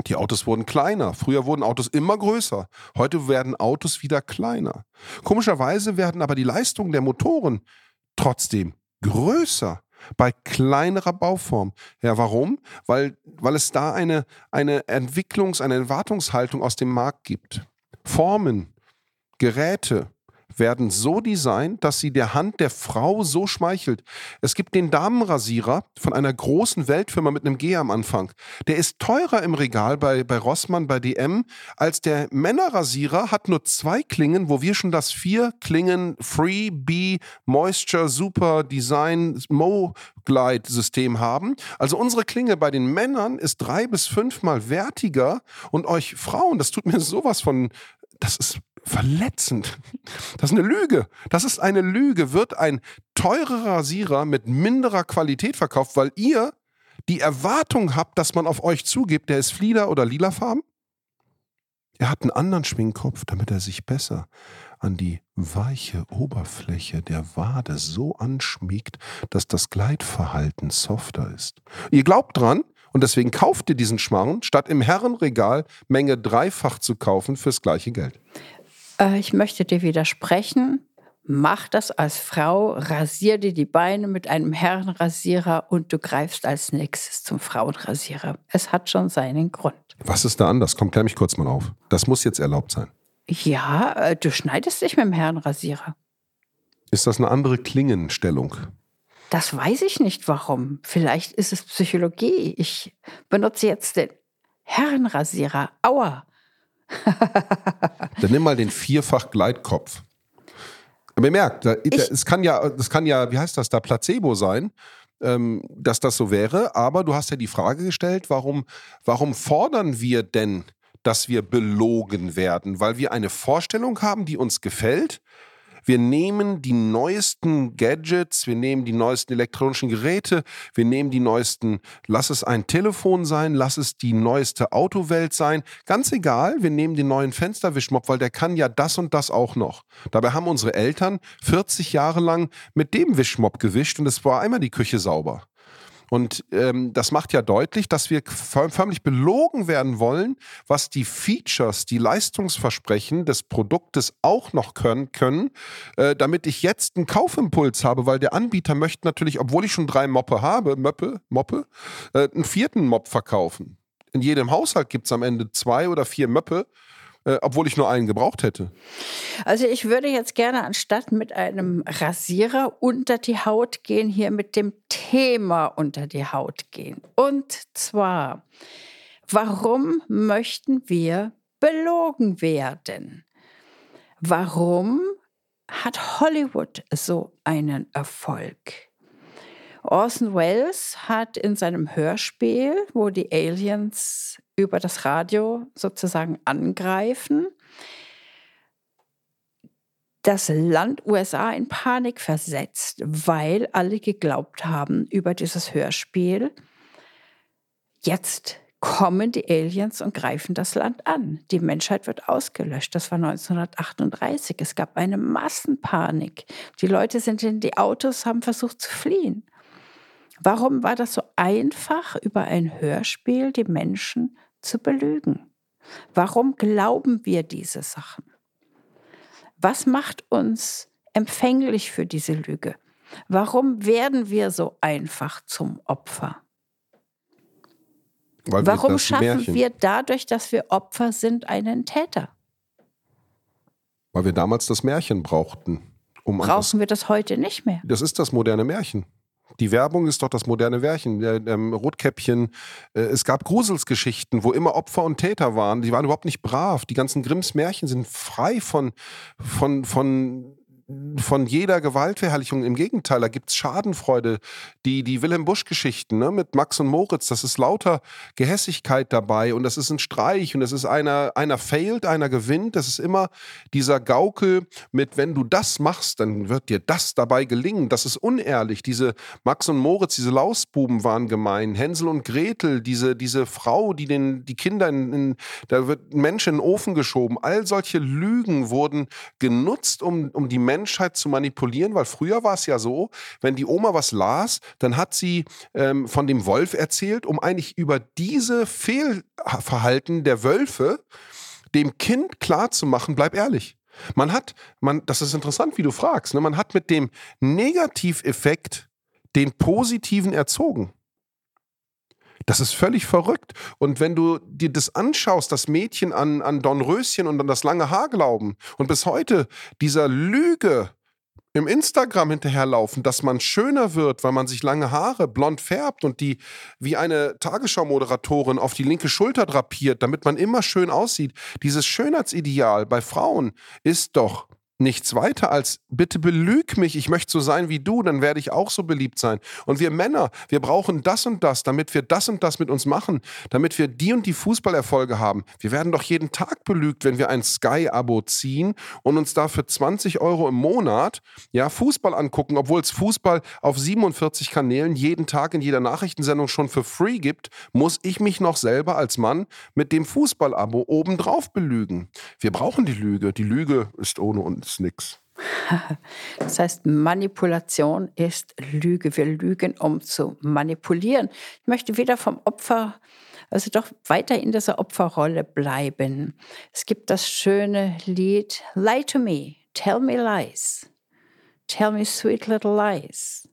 Die Autos wurden kleiner. Früher wurden Autos immer größer. Heute werden Autos wieder kleiner. Komischerweise werden aber die Leistungen der Motoren trotzdem größer bei kleinerer Bauform. Ja, warum? Weil, weil es da eine, eine Entwicklungs-, eine Erwartungshaltung aus dem Markt gibt. Formen, Geräte, werden so designt, dass sie der Hand der Frau so schmeichelt. Es gibt den Damenrasierer von einer großen Weltfirma mit einem G am Anfang. Der ist teurer im Regal bei, bei Rossmann, bei DM, als der Männerrasierer hat nur zwei Klingen, wo wir schon das vier Klingen Free B Moisture Super Design Mo Glide System haben. Also unsere Klinge bei den Männern ist drei bis fünfmal wertiger und euch Frauen, das tut mir sowas von das ist verletzend. Das ist eine Lüge. Das ist eine Lüge. Wird ein teurer Rasierer mit minderer Qualität verkauft, weil ihr die Erwartung habt, dass man auf euch zugibt, der ist flieder oder lilafarben? Er hat einen anderen Schwingkopf, damit er sich besser an die weiche Oberfläche der Wade so anschmiegt, dass das Gleitverhalten softer ist. Ihr glaubt dran und deswegen kauft ihr diesen Schmarrn, statt im Herrenregal Menge dreifach zu kaufen fürs gleiche Geld. Äh, ich möchte dir widersprechen. Mach das als Frau, rasier dir die Beine mit einem Herrenrasierer und du greifst als nächstes zum Frauenrasierer. Es hat schon seinen Grund. Was ist da anders? Komm, klär mich kurz mal auf. Das muss jetzt erlaubt sein. Ja, äh, du schneidest dich mit dem Herrenrasierer. Ist das eine andere Klingenstellung? Das weiß ich nicht warum. Vielleicht ist es Psychologie. Ich benutze jetzt den Herrenrasierer. Aua. Dann nimm mal den Vierfach-Gleitkopf. Bemerkt, da, es kann ja, das kann ja, wie heißt das da, Placebo sein, ähm, dass das so wäre. Aber du hast ja die Frage gestellt, warum, warum fordern wir denn, dass wir belogen werden? Weil wir eine Vorstellung haben, die uns gefällt wir nehmen die neuesten Gadgets, wir nehmen die neuesten elektronischen Geräte, wir nehmen die neuesten, lass es ein Telefon sein, lass es die neueste Autowelt sein, ganz egal, wir nehmen den neuen Fensterwischmopp, weil der kann ja das und das auch noch. Dabei haben unsere Eltern 40 Jahre lang mit dem Wischmopp gewischt und es war einmal die Küche sauber. Und ähm, das macht ja deutlich, dass wir förmlich belogen werden wollen, was die Features, die Leistungsversprechen des Produktes auch noch können, können äh, damit ich jetzt einen Kaufimpuls habe, weil der Anbieter möchte natürlich, obwohl ich schon drei Moppe habe, Möppe, Moppe, äh, einen vierten Mopp verkaufen. In jedem Haushalt gibt es am Ende zwei oder vier Möppe, äh, obwohl ich nur einen gebraucht hätte. Also ich würde jetzt gerne anstatt mit einem Rasierer unter die Haut gehen, hier mit dem Thema unter die Haut gehen. Und zwar, warum möchten wir belogen werden? Warum hat Hollywood so einen Erfolg? Orson Welles hat in seinem Hörspiel, wo die Aliens über das Radio sozusagen angreifen, das Land USA in Panik versetzt, weil alle geglaubt haben über dieses Hörspiel, jetzt kommen die Aliens und greifen das Land an. Die Menschheit wird ausgelöscht. Das war 1938. Es gab eine Massenpanik. Die Leute sind in die Autos, haben versucht zu fliehen. Warum war das so einfach, über ein Hörspiel die Menschen zu belügen? Warum glauben wir diese Sachen? Was macht uns empfänglich für diese Lüge? Warum werden wir so einfach zum Opfer? Warum schaffen Märchen. wir dadurch, dass wir Opfer sind, einen Täter? Weil wir damals das Märchen brauchten. Um Brauchen wir das heute nicht mehr? Das ist das moderne Märchen. Die Werbung ist doch das moderne Märchen. Ähm, Rotkäppchen. Äh, es gab Gruselsgeschichten, wo immer Opfer und Täter waren. Die waren überhaupt nicht brav. Die ganzen Grimms Märchen sind frei von, von, von von jeder Gewaltverherrlichung. Im Gegenteil, da gibt es Schadenfreude. Die, die Wilhelm Busch-Geschichten ne, mit Max und Moritz, das ist lauter Gehässigkeit dabei und das ist ein Streich und das ist einer, einer failt, einer gewinnt. Das ist immer dieser Gaukel mit, wenn du das machst, dann wird dir das dabei gelingen. Das ist unehrlich. Diese Max und Moritz, diese Lausbuben waren gemein. Hänsel und Gretel, diese, diese Frau, die den, die Kinder in, in da wird ein Mensch in den Ofen geschoben. All solche Lügen wurden genutzt, um, um die Menschen Menschheit zu manipulieren, weil früher war es ja so, wenn die Oma was las, dann hat sie ähm, von dem Wolf erzählt, um eigentlich über diese Fehlverhalten der Wölfe dem Kind klarzumachen, bleib ehrlich. Man hat, man, das ist interessant, wie du fragst, ne? man hat mit dem Negativeffekt den positiven erzogen. Das ist völlig verrückt. Und wenn du dir das anschaust, das Mädchen an, an Dornröschen und an das lange Haar glauben und bis heute dieser Lüge im Instagram hinterherlaufen, dass man schöner wird, weil man sich lange Haare blond färbt und die wie eine Tagesschau-Moderatorin auf die linke Schulter drapiert, damit man immer schön aussieht. Dieses Schönheitsideal bei Frauen ist doch nichts weiter als bitte belüg mich, ich möchte so sein wie du, dann werde ich auch so beliebt sein. Und wir Männer, wir brauchen das und das, damit wir das und das mit uns machen, damit wir die und die Fußballerfolge haben. Wir werden doch jeden Tag belügt, wenn wir ein Sky-Abo ziehen und uns dafür 20 Euro im Monat ja, Fußball angucken, obwohl es Fußball auf 47 Kanälen jeden Tag in jeder Nachrichtensendung schon für free gibt, muss ich mich noch selber als Mann mit dem Fußball-Abo obendrauf belügen. Wir brauchen die Lüge. Die Lüge ist ohne uns ist nichts. Das heißt, Manipulation ist Lüge. Wir lügen, um zu manipulieren. Ich möchte wieder vom Opfer, also doch weiter in dieser Opferrolle bleiben. Es gibt das schöne Lied Lie to me, tell me lies, tell me sweet little lies.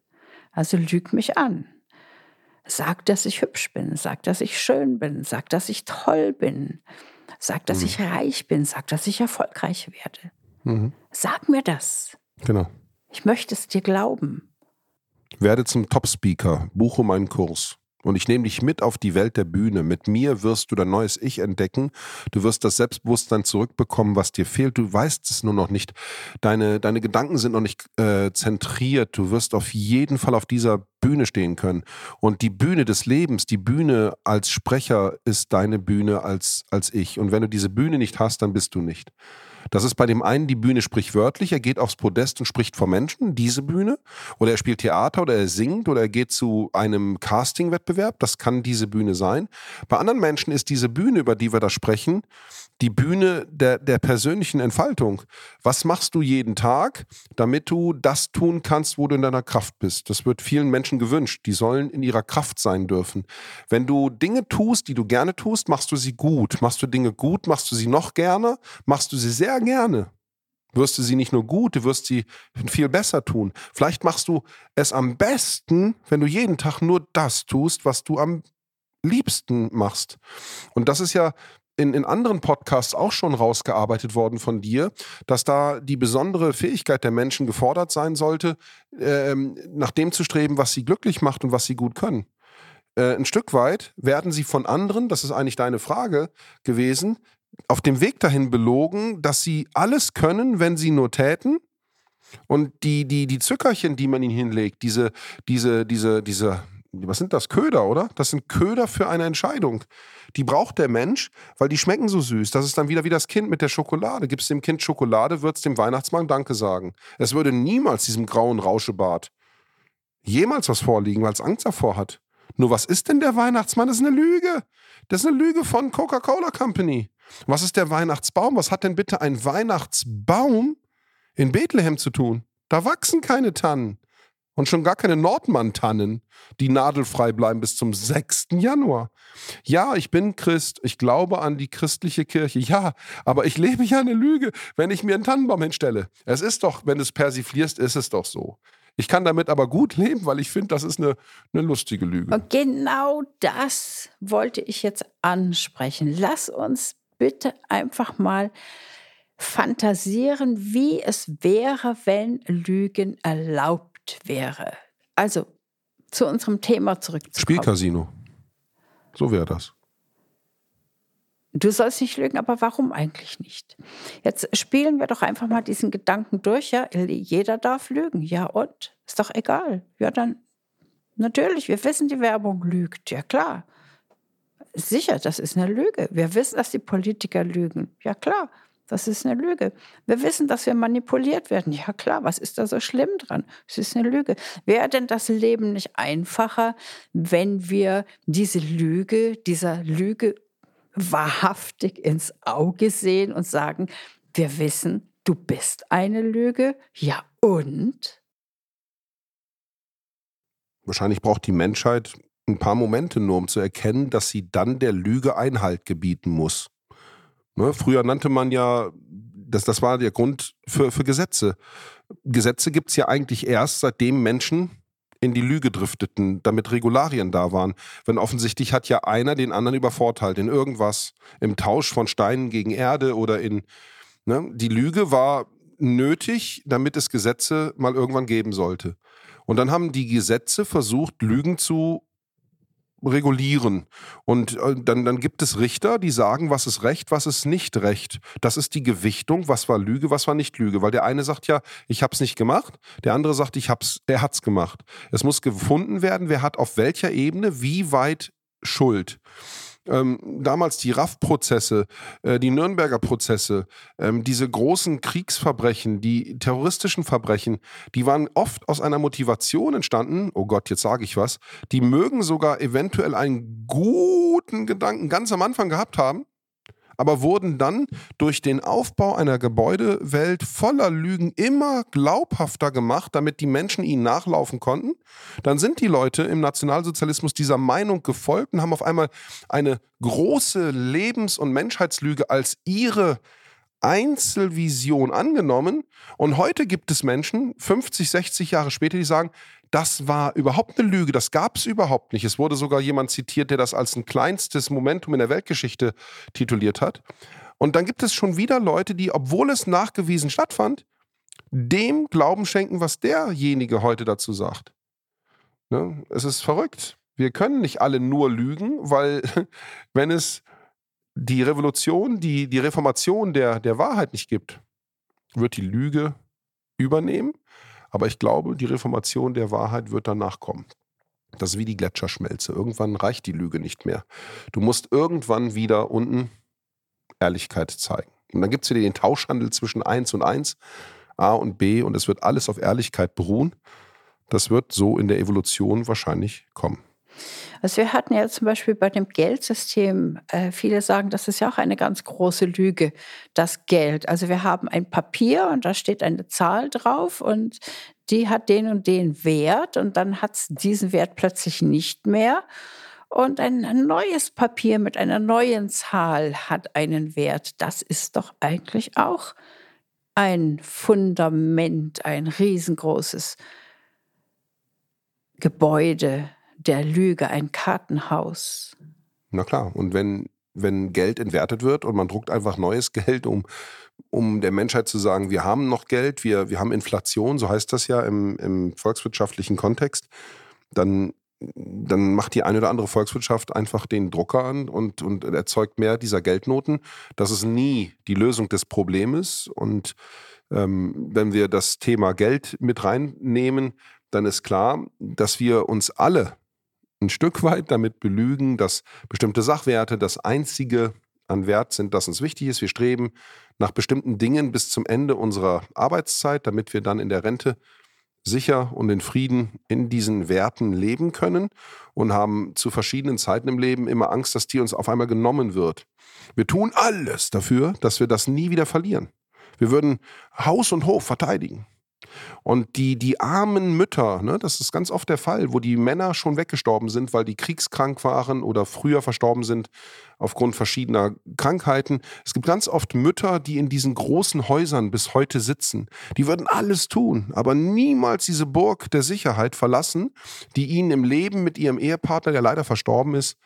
Also lüg mich an. Sag, dass ich hübsch bin, sag, dass ich schön bin, sag, dass ich toll bin, sag, dass mhm. ich reich bin, sag, dass ich erfolgreich werde. Mhm. Sag mir das. Genau. Ich möchte es dir glauben. Werde zum Top-Speaker, buche meinen Kurs. Und ich nehme dich mit auf die Welt der Bühne. Mit mir wirst du dein neues Ich entdecken. Du wirst das Selbstbewusstsein zurückbekommen, was dir fehlt. Du weißt es nur noch nicht. Deine, deine Gedanken sind noch nicht äh, zentriert. Du wirst auf jeden Fall auf dieser Bühne stehen können. Und die Bühne des Lebens, die Bühne als Sprecher ist deine Bühne als, als ich. Und wenn du diese Bühne nicht hast, dann bist du nicht. Das ist bei dem einen die Bühne sprichwörtlich, er geht aufs Podest und spricht vor Menschen, diese Bühne. Oder er spielt Theater oder er singt oder er geht zu einem Casting-Wettbewerb, das kann diese Bühne sein. Bei anderen Menschen ist diese Bühne, über die wir da sprechen, die Bühne der, der persönlichen Entfaltung. Was machst du jeden Tag, damit du das tun kannst, wo du in deiner Kraft bist? Das wird vielen Menschen gewünscht. Die sollen in ihrer Kraft sein dürfen. Wenn du Dinge tust, die du gerne tust, machst du sie gut. Machst du Dinge gut, machst du sie noch gerne, machst du sie sehr gerne. Wirst du sie nicht nur gut, du wirst sie viel besser tun. Vielleicht machst du es am besten, wenn du jeden Tag nur das tust, was du am Liebsten machst. Und das ist ja in, in anderen Podcasts auch schon rausgearbeitet worden von dir, dass da die besondere Fähigkeit der Menschen gefordert sein sollte, ähm, nach dem zu streben, was sie glücklich macht und was sie gut können. Äh, ein Stück weit werden sie von anderen, das ist eigentlich deine Frage gewesen, auf dem Weg dahin belogen, dass sie alles können, wenn sie nur täten. Und die, die, die Zückerchen, die man ihnen hinlegt, diese, diese, diese, diese, was sind das? Köder, oder? Das sind Köder für eine Entscheidung. Die braucht der Mensch, weil die schmecken so süß. Das ist dann wieder wie das Kind mit der Schokolade. Gibst dem Kind Schokolade, wird es dem Weihnachtsmann Danke sagen. Es würde niemals diesem grauen Rauschebart jemals was vorliegen, weil es Angst davor hat. Nur was ist denn der Weihnachtsmann? Das ist eine Lüge. Das ist eine Lüge von Coca-Cola Company. Was ist der Weihnachtsbaum? Was hat denn bitte ein Weihnachtsbaum in Bethlehem zu tun? Da wachsen keine Tannen. Und schon gar keine Nordmann-Tannen, die nadelfrei bleiben bis zum 6. Januar. Ja, ich bin Christ, ich glaube an die christliche Kirche, ja, aber ich lebe ja eine Lüge, wenn ich mir einen Tannenbaum hinstelle. Es ist doch, wenn du es persiflierst, ist es doch so. Ich kann damit aber gut leben, weil ich finde, das ist eine, eine lustige Lüge. Und genau das wollte ich jetzt ansprechen. Lass uns bitte einfach mal fantasieren, wie es wäre, wenn Lügen erlaubt erlaubt wäre. Also zu unserem Thema zurückzukommen. Spielcasino. So wäre das. Du sollst nicht lügen, aber warum eigentlich nicht? Jetzt spielen wir doch einfach mal diesen Gedanken durch. Ja, jeder darf lügen. Ja, und? Ist doch egal. Ja, dann natürlich. Wir wissen, die Werbung lügt. Ja, klar. Sicher, das ist eine Lüge. Wir wissen, dass die Politiker lügen. Ja, klar. Das ist eine Lüge. Wir wissen, dass wir manipuliert werden. Ja klar, was ist da so schlimm dran? Es ist eine Lüge. Wäre denn das Leben nicht einfacher, wenn wir diese Lüge, dieser Lüge wahrhaftig ins Auge sehen und sagen, wir wissen, du bist eine Lüge? Ja und? Wahrscheinlich braucht die Menschheit ein paar Momente nur, um zu erkennen, dass sie dann der Lüge Einhalt gebieten muss. Ne? Früher nannte man ja, das, das war der Grund für, für Gesetze. Gesetze gibt es ja eigentlich erst, seitdem Menschen in die Lüge drifteten, damit Regularien da waren. Wenn offensichtlich hat ja einer den anderen übervorteilt in irgendwas, im Tausch von Steinen gegen Erde oder in. Ne? Die Lüge war nötig, damit es Gesetze mal irgendwann geben sollte. Und dann haben die Gesetze versucht, Lügen zu regulieren. Und äh, dann, dann gibt es Richter, die sagen, was ist Recht, was ist nicht Recht. Das ist die Gewichtung, was war Lüge, was war nicht Lüge. Weil der eine sagt ja, ich habe es nicht gemacht, der andere sagt, ich hab's, er hat's gemacht. Es muss gefunden werden, wer hat auf welcher Ebene wie weit Schuld ähm, damals die RAF-Prozesse, äh, die Nürnberger Prozesse, ähm, diese großen Kriegsverbrechen, die terroristischen Verbrechen, die waren oft aus einer Motivation entstanden, oh Gott, jetzt sage ich was, die mögen sogar eventuell einen guten Gedanken ganz am Anfang gehabt haben, aber wurden dann durch den Aufbau einer Gebäudewelt voller Lügen immer glaubhafter gemacht, damit die Menschen ihnen nachlaufen konnten. Dann sind die Leute im Nationalsozialismus dieser Meinung gefolgt und haben auf einmal eine große Lebens- und Menschheitslüge als ihre Einzelvision angenommen. Und heute gibt es Menschen, 50, 60 Jahre später, die sagen, das war überhaupt eine Lüge, das gab es überhaupt nicht. Es wurde sogar jemand zitiert, der das als ein kleinstes Momentum in der Weltgeschichte tituliert hat. Und dann gibt es schon wieder Leute, die, obwohl es nachgewiesen stattfand, dem Glauben schenken, was derjenige heute dazu sagt. Ne? Es ist verrückt. Wir können nicht alle nur lügen, weil wenn es die Revolution, die, die Reformation der, der Wahrheit nicht gibt, wird die Lüge übernehmen aber ich glaube, die Reformation der Wahrheit wird danach kommen. Das ist wie die Gletscherschmelze. Irgendwann reicht die Lüge nicht mehr. Du musst irgendwann wieder unten Ehrlichkeit zeigen. Und dann gibt es wieder den Tauschhandel zwischen 1 und 1, A und B, und es wird alles auf Ehrlichkeit beruhen. Das wird so in der Evolution wahrscheinlich kommen. Also wir hatten ja zum Beispiel bei dem Geldsystem, äh, viele sagen, das ist ja auch eine ganz große Lüge, das Geld. Also wir haben ein Papier und da steht eine Zahl drauf und die hat den und den Wert und dann hat es diesen Wert plötzlich nicht mehr. Und ein neues Papier mit einer neuen Zahl hat einen Wert. Das ist doch eigentlich auch ein Fundament, ein riesengroßes Gebäude, der Lüge, ein Kartenhaus. Na klar. Und wenn, wenn Geld entwertet wird und man druckt einfach neues Geld, um, um der Menschheit zu sagen, wir haben noch Geld, wir, wir haben Inflation, so heißt das ja im, im volkswirtschaftlichen Kontext, dann dann macht die eine oder andere Volkswirtschaft einfach den Drucker an und, und erzeugt mehr dieser Geldnoten. Das ist nie die Lösung des Problems. Und ähm, wenn wir das Thema Geld mit reinnehmen, dann ist klar, dass wir uns alle ein Stück weit damit belügen, dass bestimmte Sachwerte das einzige an Wert sind, das uns wichtig ist. Wir streben nach bestimmten Dingen bis zum Ende unserer Arbeitszeit, damit wir dann in der Rente sicher und in Frieden in diesen Werten leben können und haben zu verschiedenen Zeiten im Leben immer Angst, dass die uns auf einmal genommen wird. Wir tun alles dafür, dass wir das nie wieder verlieren. Wir würden Haus und Hof verteidigen. Und die, die armen Mütter, ne, das ist ganz oft der Fall, wo die Männer schon weggestorben sind, weil die kriegskrank waren oder früher verstorben sind aufgrund verschiedener Krankheiten. Es gibt ganz oft Mütter, die in diesen großen Häusern bis heute sitzen. Die würden alles tun, aber niemals diese Burg der Sicherheit verlassen, die ihnen im Leben mit ihrem Ehepartner, der leider verstorben ist,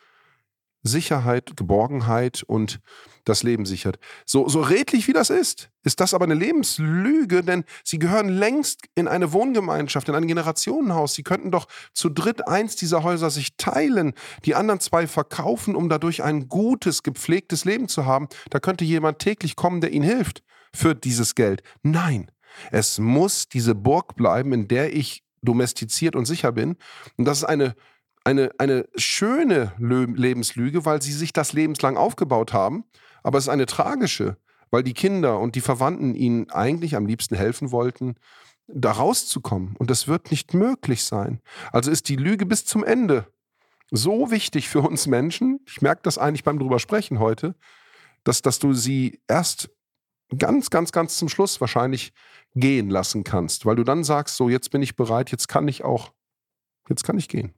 Sicherheit, Geborgenheit und das Leben sichert. So, so redlich wie das ist, ist das aber eine Lebenslüge, denn sie gehören längst in eine Wohngemeinschaft, in ein Generationenhaus. Sie könnten doch zu dritt eins dieser Häuser sich teilen, die anderen zwei verkaufen, um dadurch ein gutes, gepflegtes Leben zu haben. Da könnte jemand täglich kommen, der ihnen hilft für dieses Geld. Nein, es muss diese Burg bleiben, in der ich domestiziert und sicher bin. Und das ist eine eine, eine schöne Lebenslüge, weil sie sich das lebenslang aufgebaut haben. Aber es ist eine tragische, weil die Kinder und die Verwandten ihnen eigentlich am liebsten helfen wollten, da rauszukommen. Und das wird nicht möglich sein. Also ist die Lüge bis zum Ende so wichtig für uns Menschen. Ich merke das eigentlich beim drüber sprechen heute, dass, dass du sie erst ganz, ganz, ganz zum Schluss wahrscheinlich gehen lassen kannst, weil du dann sagst, so jetzt bin ich bereit, jetzt kann ich auch, jetzt kann ich gehen.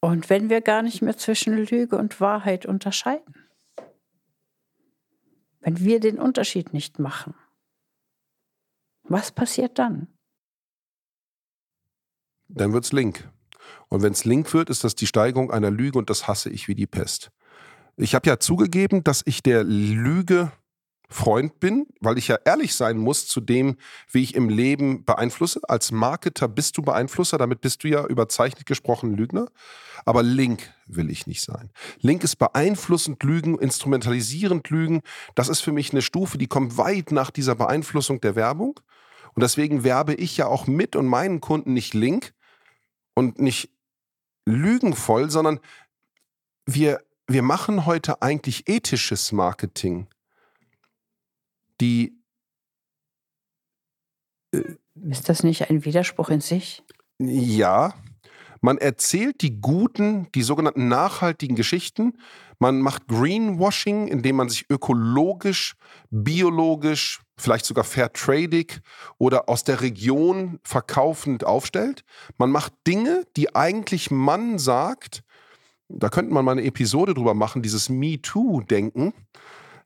Und wenn wir gar nicht mehr zwischen Lüge und Wahrheit unterscheiden, wenn wir den Unterschied nicht machen, was passiert dann? Dann wird es link. Und wenn es link wird, ist das die Steigerung einer Lüge und das hasse ich wie die Pest. Ich habe ja zugegeben, dass ich der Lüge Freund bin, weil ich ja ehrlich sein muss zu dem, wie ich im Leben beeinflusse. Als Marketer bist du Beeinflusser, damit bist du ja überzeichnet gesprochen Lügner. Aber Link will ich nicht sein. Link ist beeinflussend Lügen, instrumentalisierend Lügen. Das ist für mich eine Stufe, die kommt weit nach dieser Beeinflussung der Werbung. Und deswegen werbe ich ja auch mit und meinen Kunden nicht Link und nicht lügenvoll, sondern wir, wir machen heute eigentlich ethisches Marketing die. Äh, Ist das nicht ein Widerspruch in sich? Ja. Man erzählt die guten, die sogenannten nachhaltigen Geschichten. Man macht Greenwashing, indem man sich ökologisch, biologisch, vielleicht sogar fairtradig oder aus der Region verkaufend aufstellt. Man macht Dinge, die eigentlich man sagt, da könnte man mal eine Episode drüber machen, dieses MeToo-Denken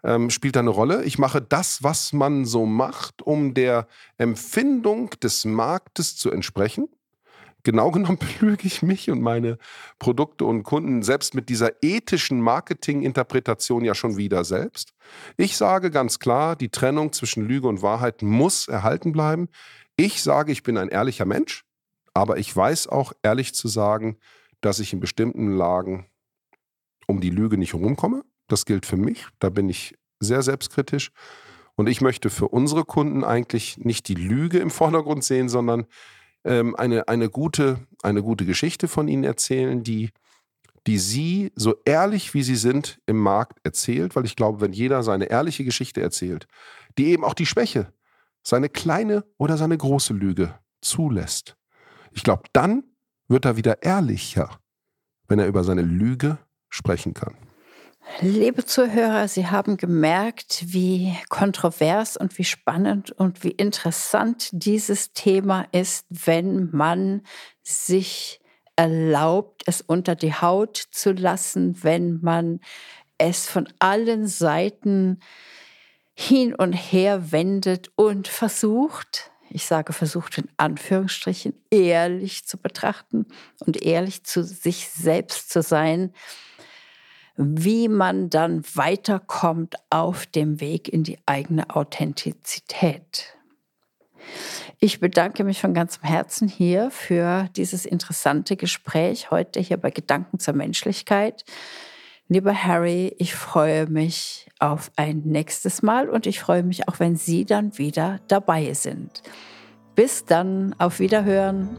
ähm, spielt da eine Rolle. Ich mache das, was man so macht, um der Empfindung des Marktes zu entsprechen. Genau genommen belüge ich mich und meine Produkte und Kunden selbst mit dieser ethischen Marketinginterpretation ja schon wieder selbst. Ich sage ganz klar, die Trennung zwischen Lüge und Wahrheit muss erhalten bleiben. Ich sage, ich bin ein ehrlicher Mensch, aber ich weiß auch ehrlich zu sagen, dass ich in bestimmten Lagen um die Lüge nicht herumkomme. Das gilt für mich. Da bin ich sehr selbstkritisch. Und ich möchte für unsere Kunden eigentlich nicht die Lüge im Vordergrund sehen, sondern ähm, eine, eine, gute, eine gute Geschichte von ihnen erzählen, die, die sie, so ehrlich wie sie sind, im Markt erzählt. Weil ich glaube, wenn jeder seine ehrliche Geschichte erzählt, die eben auch die Schwäche, seine kleine oder seine große Lüge zulässt, ich glaube, dann wird er wieder ehrlicher, wenn er über seine Lüge sprechen kann. Liebe Zuhörer, Sie haben gemerkt, wie kontrovers und wie spannend und wie interessant dieses Thema ist, wenn man sich erlaubt, es unter die Haut zu lassen, wenn man es von allen Seiten hin und her wendet und versucht, ich sage versucht in Anführungsstrichen, ehrlich zu betrachten und ehrlich zu sich selbst zu sein, wie man dann weiterkommt auf dem Weg in die eigene Authentizität. Ich bedanke mich von ganzem Herzen hier für dieses interessante Gespräch heute hier bei Gedanken zur Menschlichkeit. Lieber Harry, ich freue mich auf ein nächstes Mal und ich freue mich auch, wenn Sie dann wieder dabei sind. Bis dann, auf Wiederhören.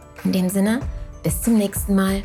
In dem Sinne, bis zum nächsten Mal.